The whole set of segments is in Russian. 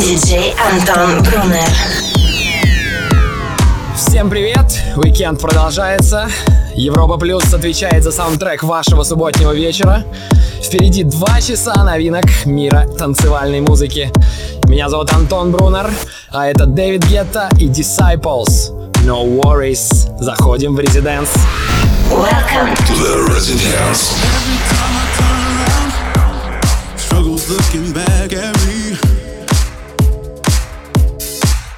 Диджей Антон Брунер. Всем привет! Уикенд продолжается. Европа Плюс отвечает за саундтрек вашего субботнего вечера. Впереди два часа новинок мира танцевальной музыки. Меня зовут Антон Брунер, а это Дэвид Гетта и Disciples. No worries. Заходим в Residence. Welcome to the residence. Struggles looking back at me.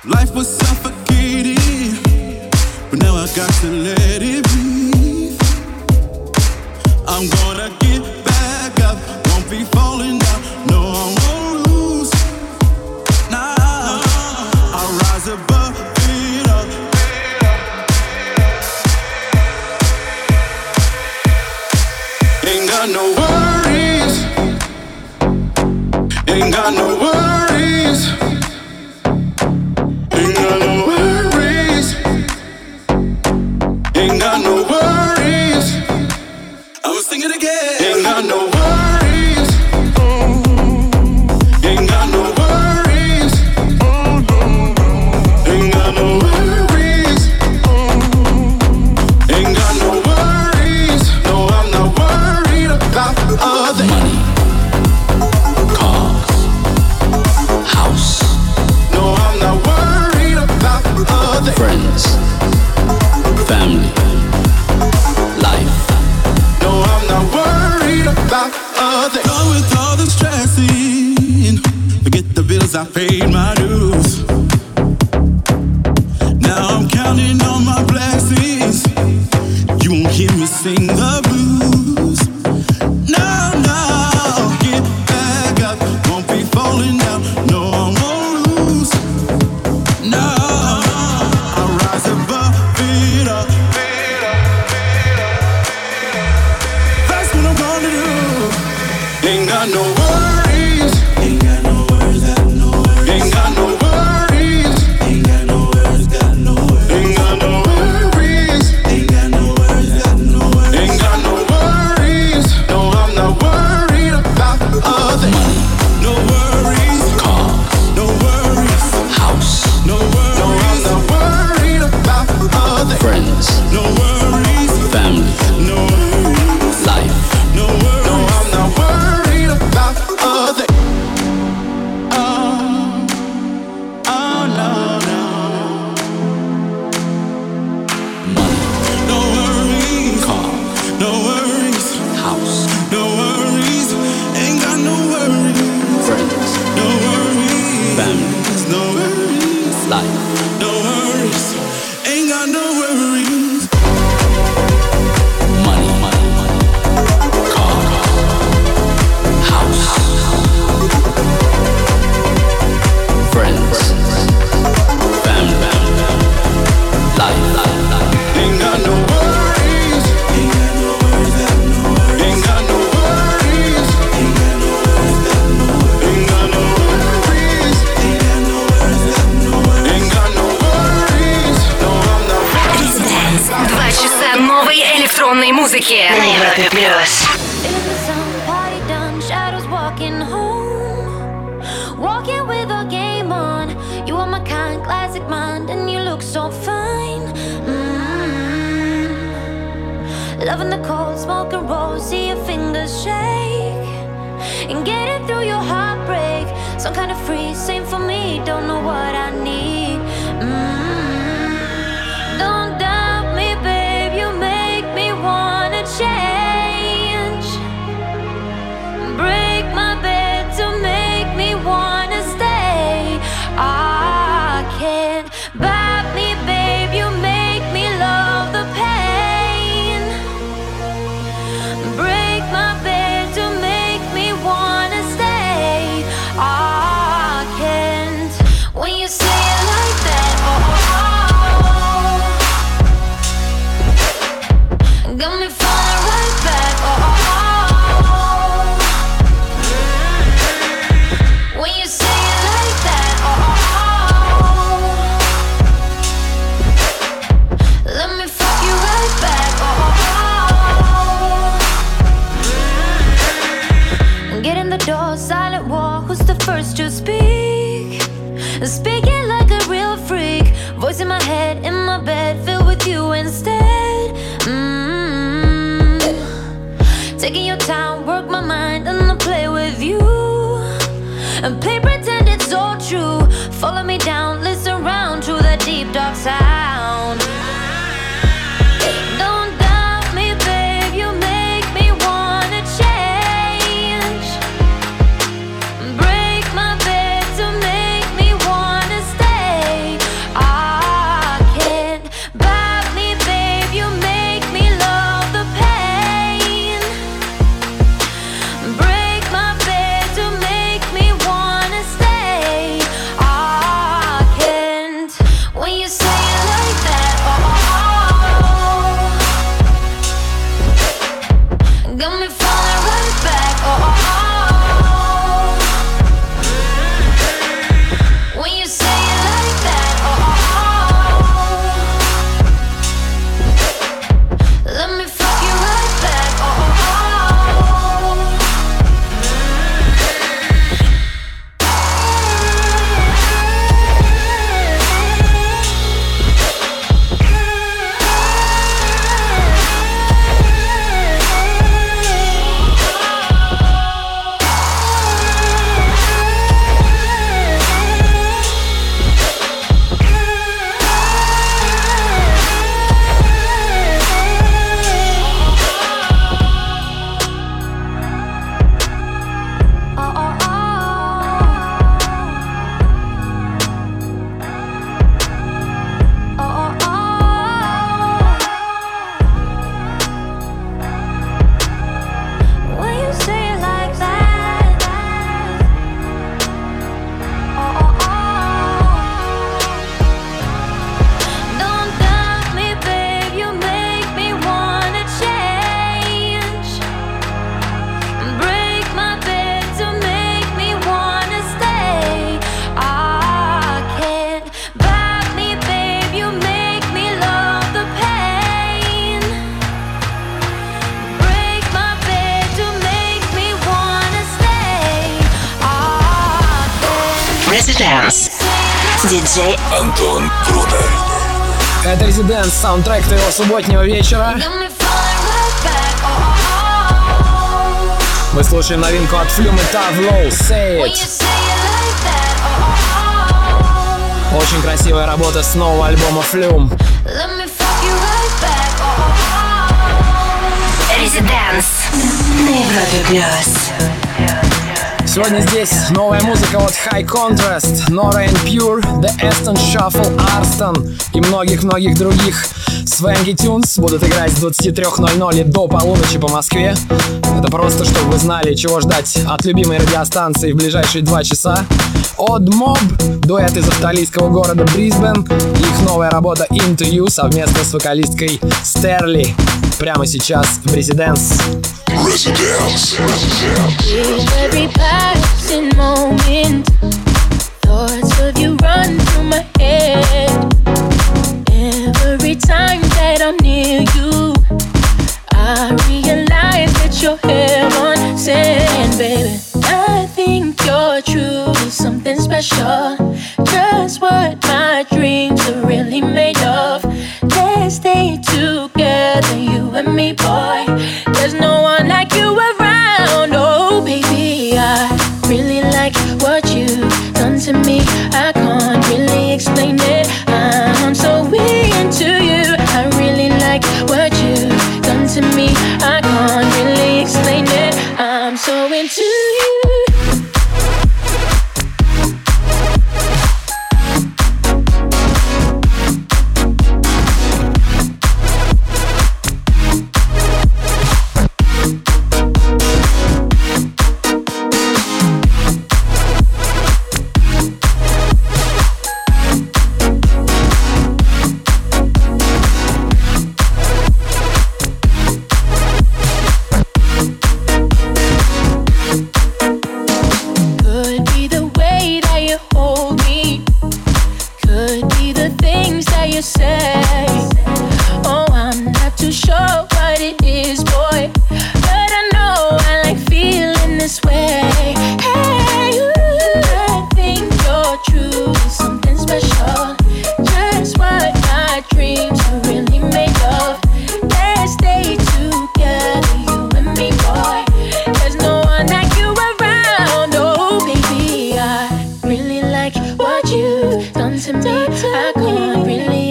Life was suffocating, but now I got to let it breathe. I'm gonna get back up, won't be falling down. No, I won't lose. Nah, i rise above it all. Ain't got no worries, ain't got no worries. диджей Антон Брунер. Это Резиденс, саундтрек твоего субботнего вечера. Мы слушаем новинку от Флюм и Тавлоу «Say It». Очень красивая работа с нового альбома «Флюм». Резиденс на Европе Плюс. Сегодня здесь новая музыка от High Contrast, Nora and Pure, The Aston Shuffle, Arston и многих-многих других. Свенги Тюнс будут играть с 23.00 до полуночи по Москве. Это просто, чтобы вы знали, чего ждать от любимой радиостанции в ближайшие два часа. От Mob, дуэт из австралийского города Брисбен, их новая работа Into You совместно с вокалисткой Стерли прямо сейчас в Резиденс. Residence. Residence. every passing moment, thoughts of you run through my head. Every time that I'm near you, I realize that you're heaven sent, baby. I think you're truly something special.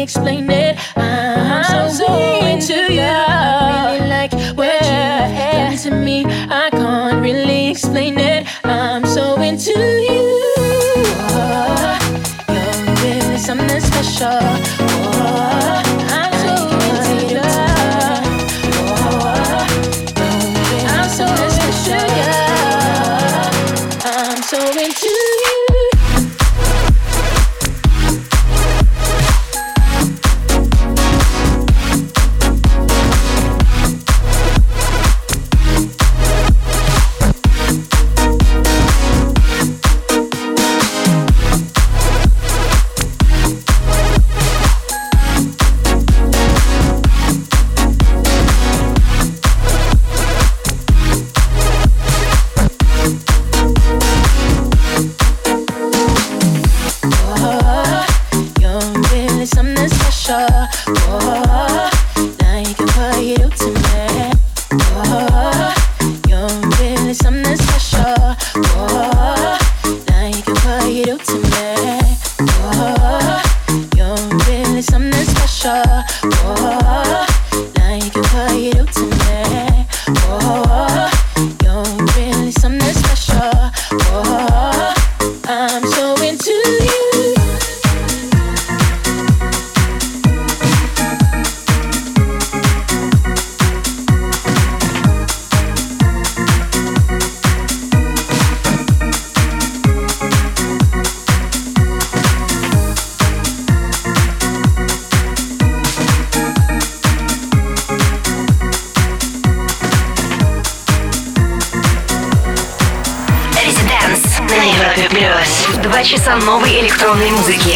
explain новой электронной музыки.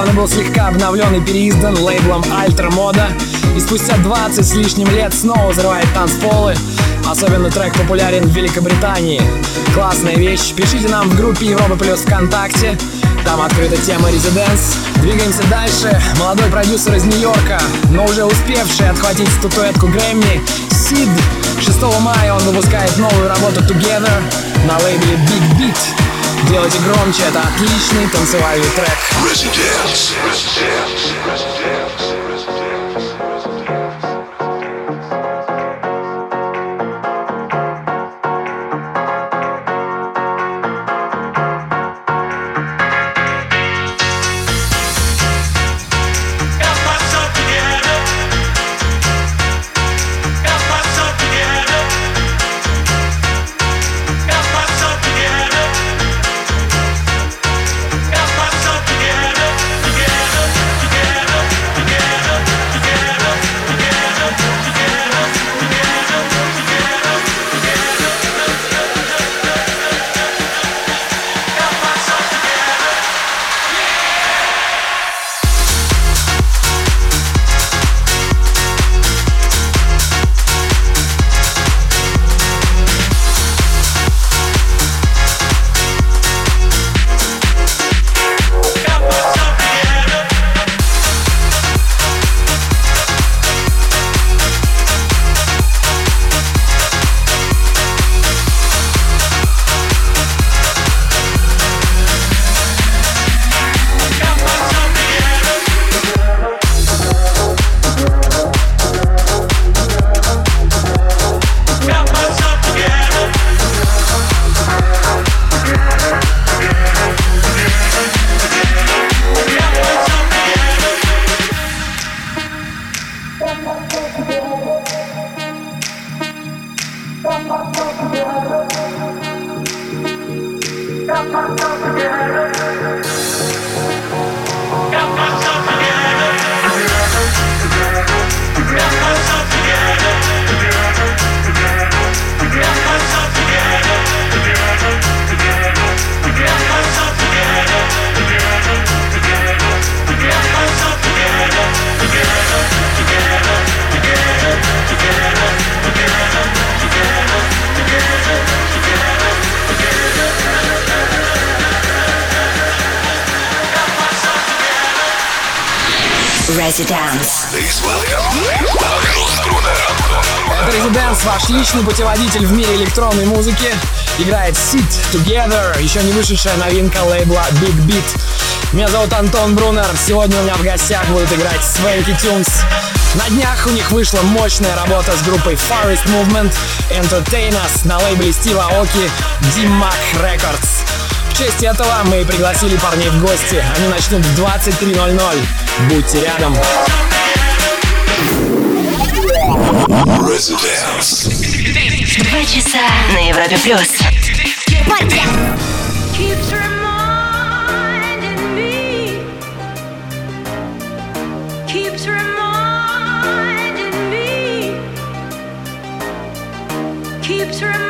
Недавно был слегка обновлен и переиздан лейблом Альтра Мода И спустя 20 с лишним лет снова взрывает танцполы Особенно трек популярен в Великобритании Классная вещь, пишите нам в группе Европа Плюс ВКонтакте там открыта тема Residence. Двигаемся дальше. Молодой продюсер из Нью-Йорка, но уже успевший отхватить статуэтку Грэмми, Сид. 6 мая он выпускает новую работу Together на лейбле Big Beat. Делайте громче, это отличный танцевальный трек. Residence. Residence. Residence. Residence, ваш личный путеводитель в мире электронной музыки. Играет Sit Together, еще не вышедшая новинка лейбла Big Beat. Меня зовут Антон Брунер. Сегодня у меня в гостях будут играть Swanky Tunes. На днях у них вышла мощная работа с группой Forest Movement Entertainers на лейбле Стива Оки D-Mac Records. В честь этого мы пригласили парней в гости. Они начнут в 23.00. Будьте рядом. Residence. Два часа на Европе плюс. keeps reminding me, keeps reminding me, keeps reminding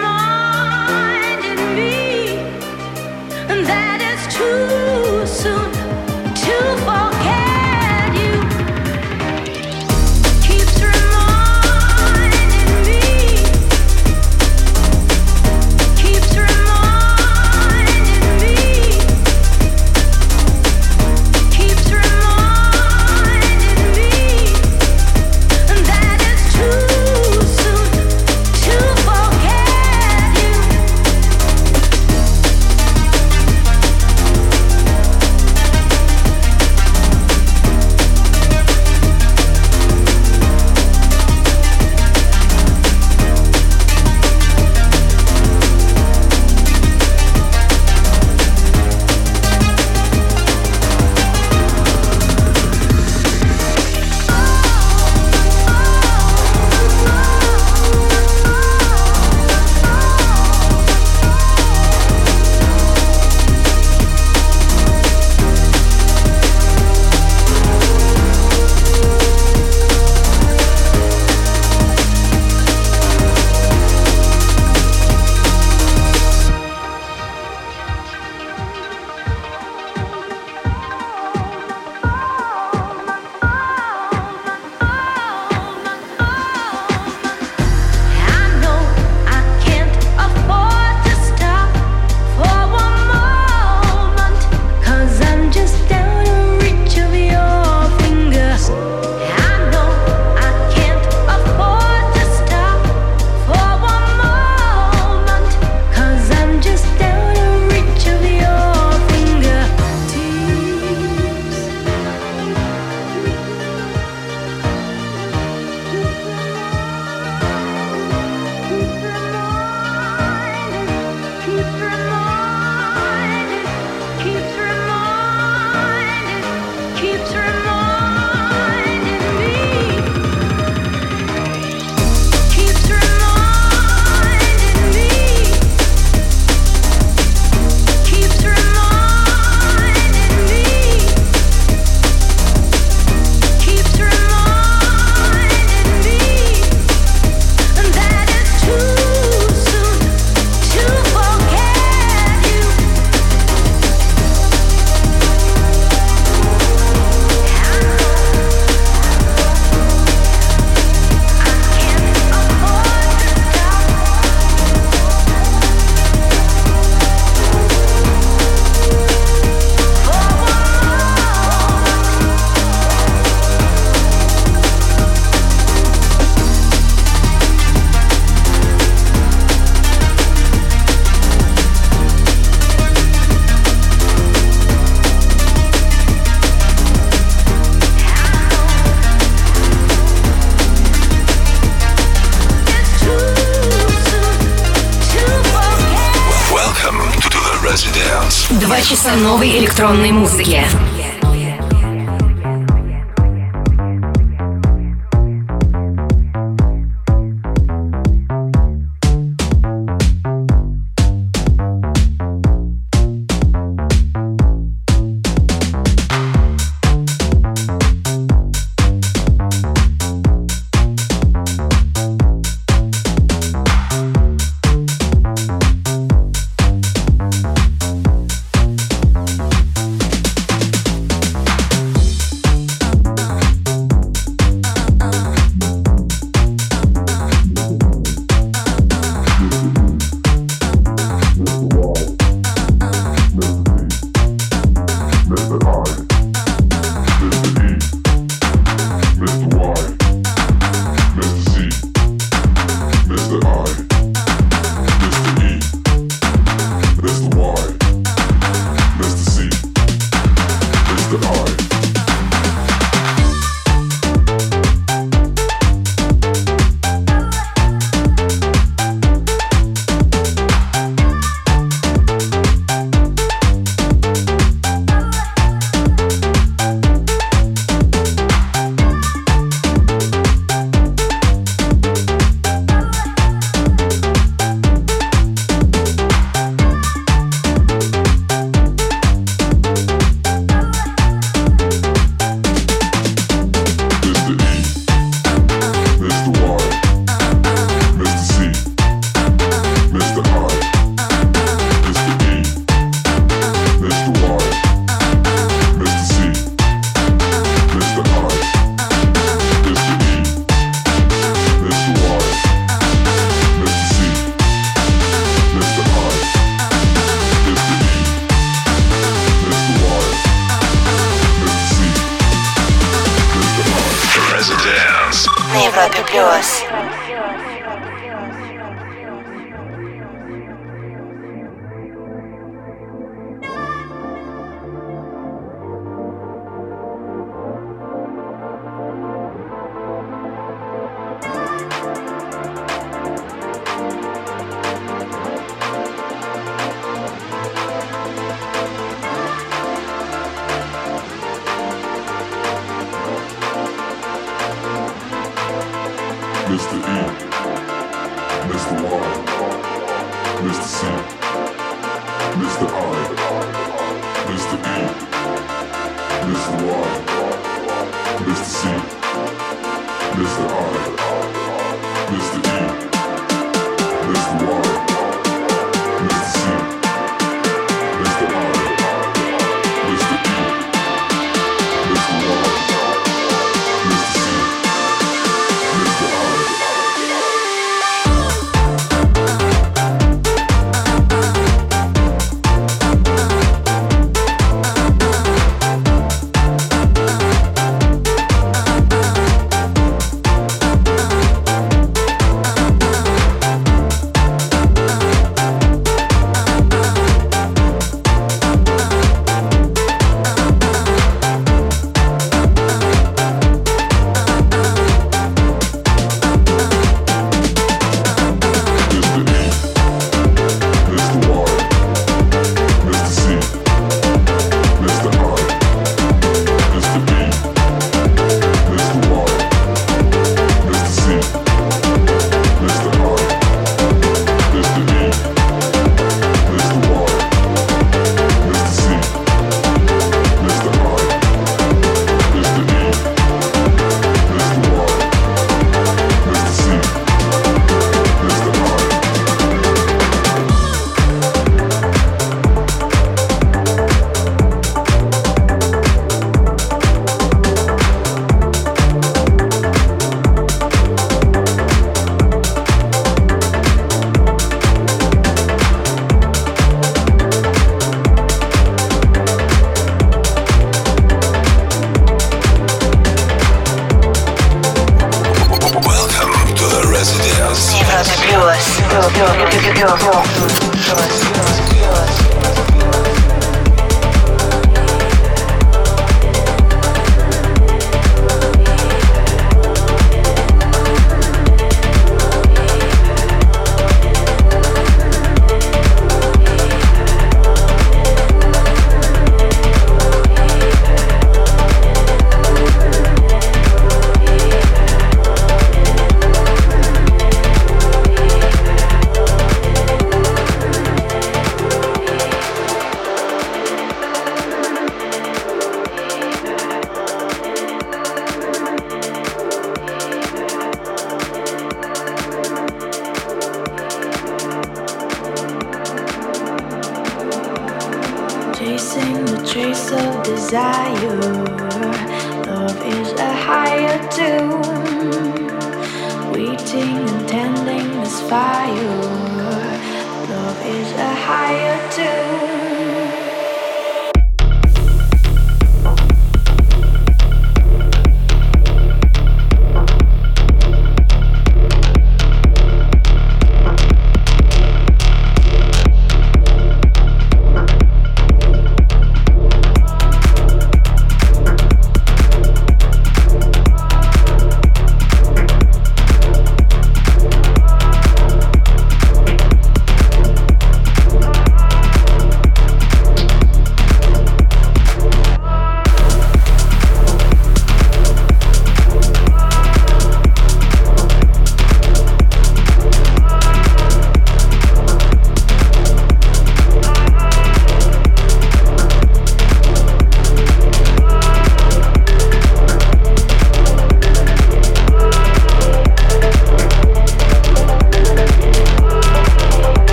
desire.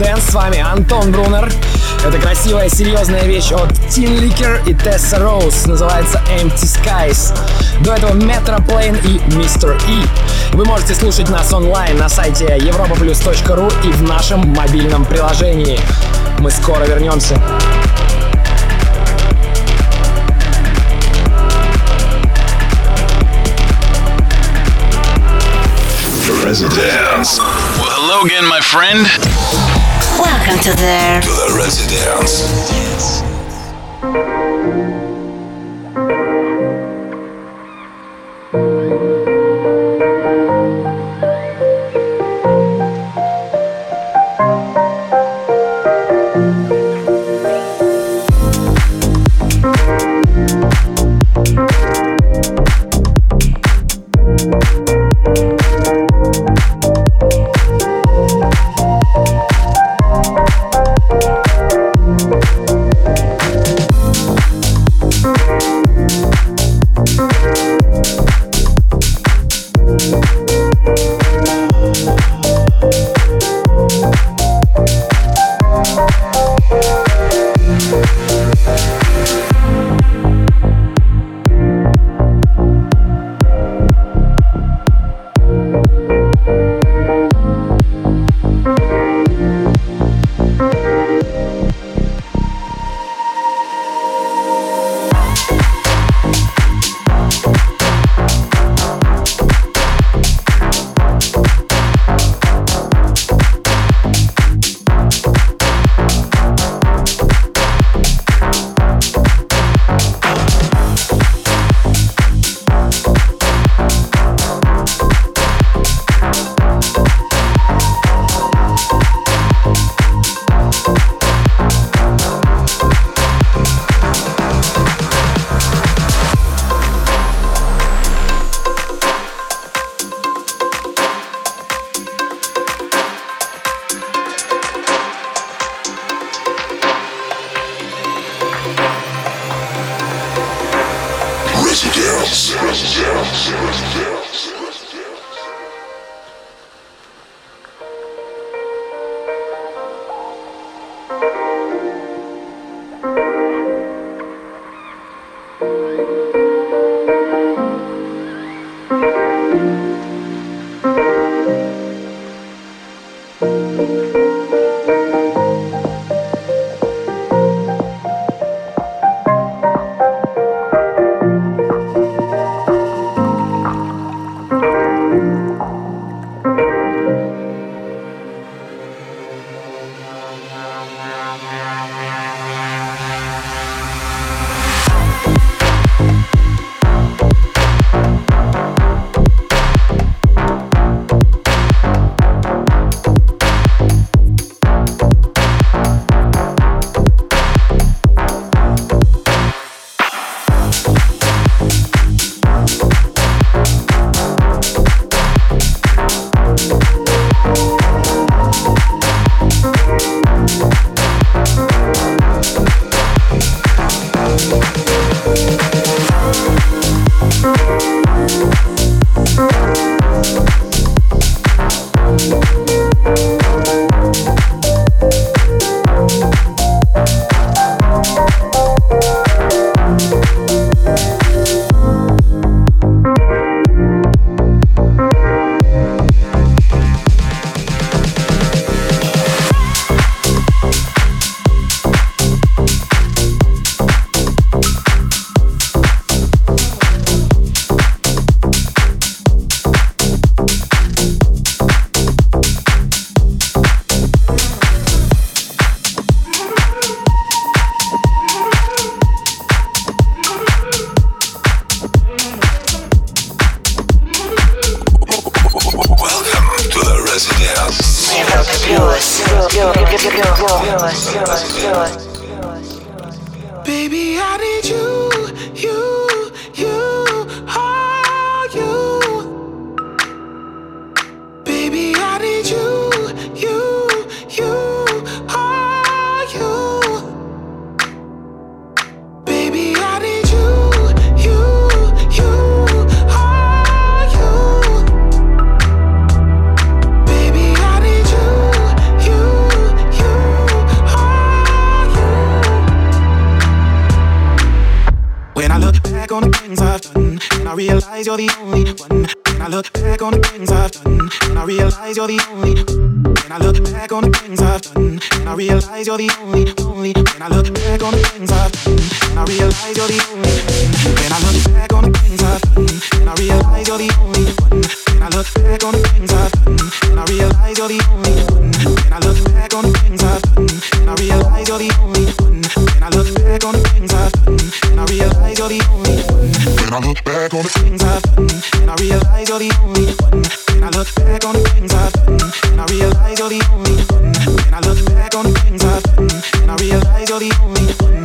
Резиденс. С вами Антон Брунер. Это красивая, серьезная вещь от Tin Licker и Tessa Rose. Называется Empty Skies. До этого Metroplane и Mr. E. Вы можете слушать нас онлайн на сайте europaplus.ru и в нашем мобильном приложении. Мы скоро вернемся. Residence. Well, hello again, my friend. Welcome to the... To the Residence. realize you're the only. When I look back on the things I've done, and I realize you're the only, only. When I look back on the things I've done, and I realize you're the only. When I look back on the things I've done, and I realize you're the only one. When I look back on the things I've done, and I realize you're the only one. When I look back on the things I've done, and I realize you're the only one. When I look back on the things I've done, and I realize you're the only one. When I look back on the things I've done, and I realize you're the only one look back on the things I've done, and I realize you're the only one. When I look back on the things I've done, and I realize you're the only one.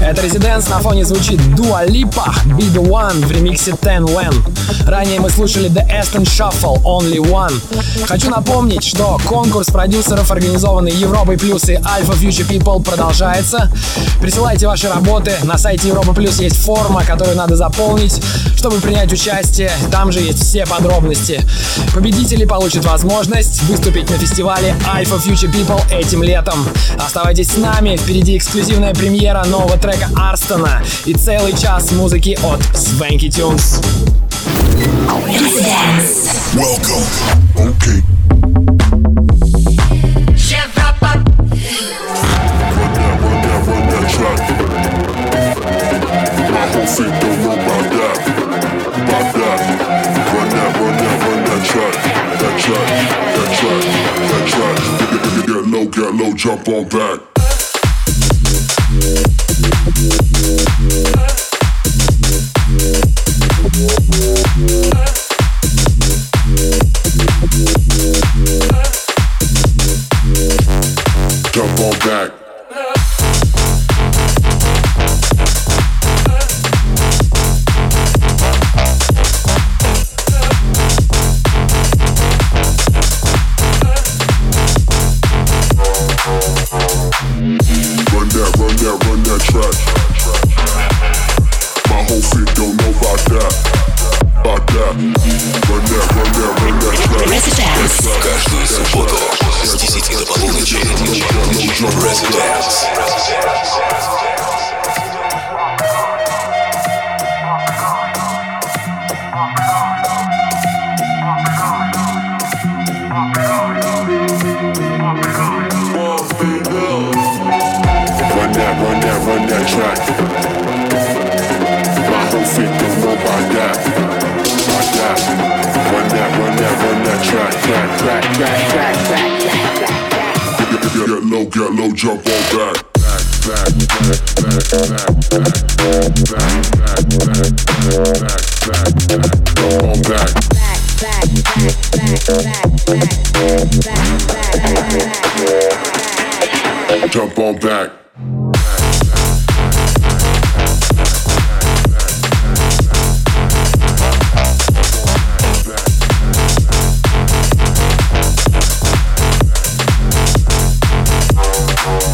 Это Резиденс на фоне звучит Dua Lipa, Be The One в ремиксе Ten When. Ранее мы слушали The Aston Shuffle, Only One. Хочу напомнить, что конкурс продюсеров, организованный Европой Плюс и Alpha Future People продолжается. Присылайте ваши работы. На сайте Европа Плюс есть форма, которую надо заполнить, чтобы принять участие. Там же есть все подробности. Победители получат возможность выступить на фестивале Alpha Future People этим летом. Оставайтесь с нами, впереди эксклюзивная премьера нового трека Арстона и целый час музыки от Swanky Tunes. Welcome. Okay. Jump on back.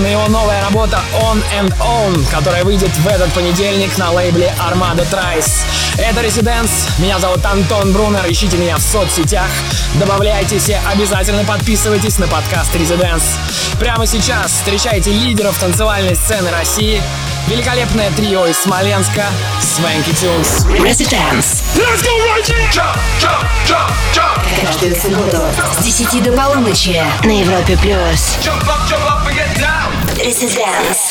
на его новая работа On and On, которая выйдет в этот понедельник на лейбле Armada Trice. Это Residents, меня зовут Антон Брунер, ищите меня в соцсетях, добавляйтесь и обязательно подписывайтесь на подкаст Residents. Прямо сейчас встречайте лидеров танцевальной сцены России, великолепное трио из Смоленска Swanky Tunes. Residents. Let's go right. Каждую субботу с 10 до полуночи на Европе+. плюс. Jump up, jump up and get down. This is dance.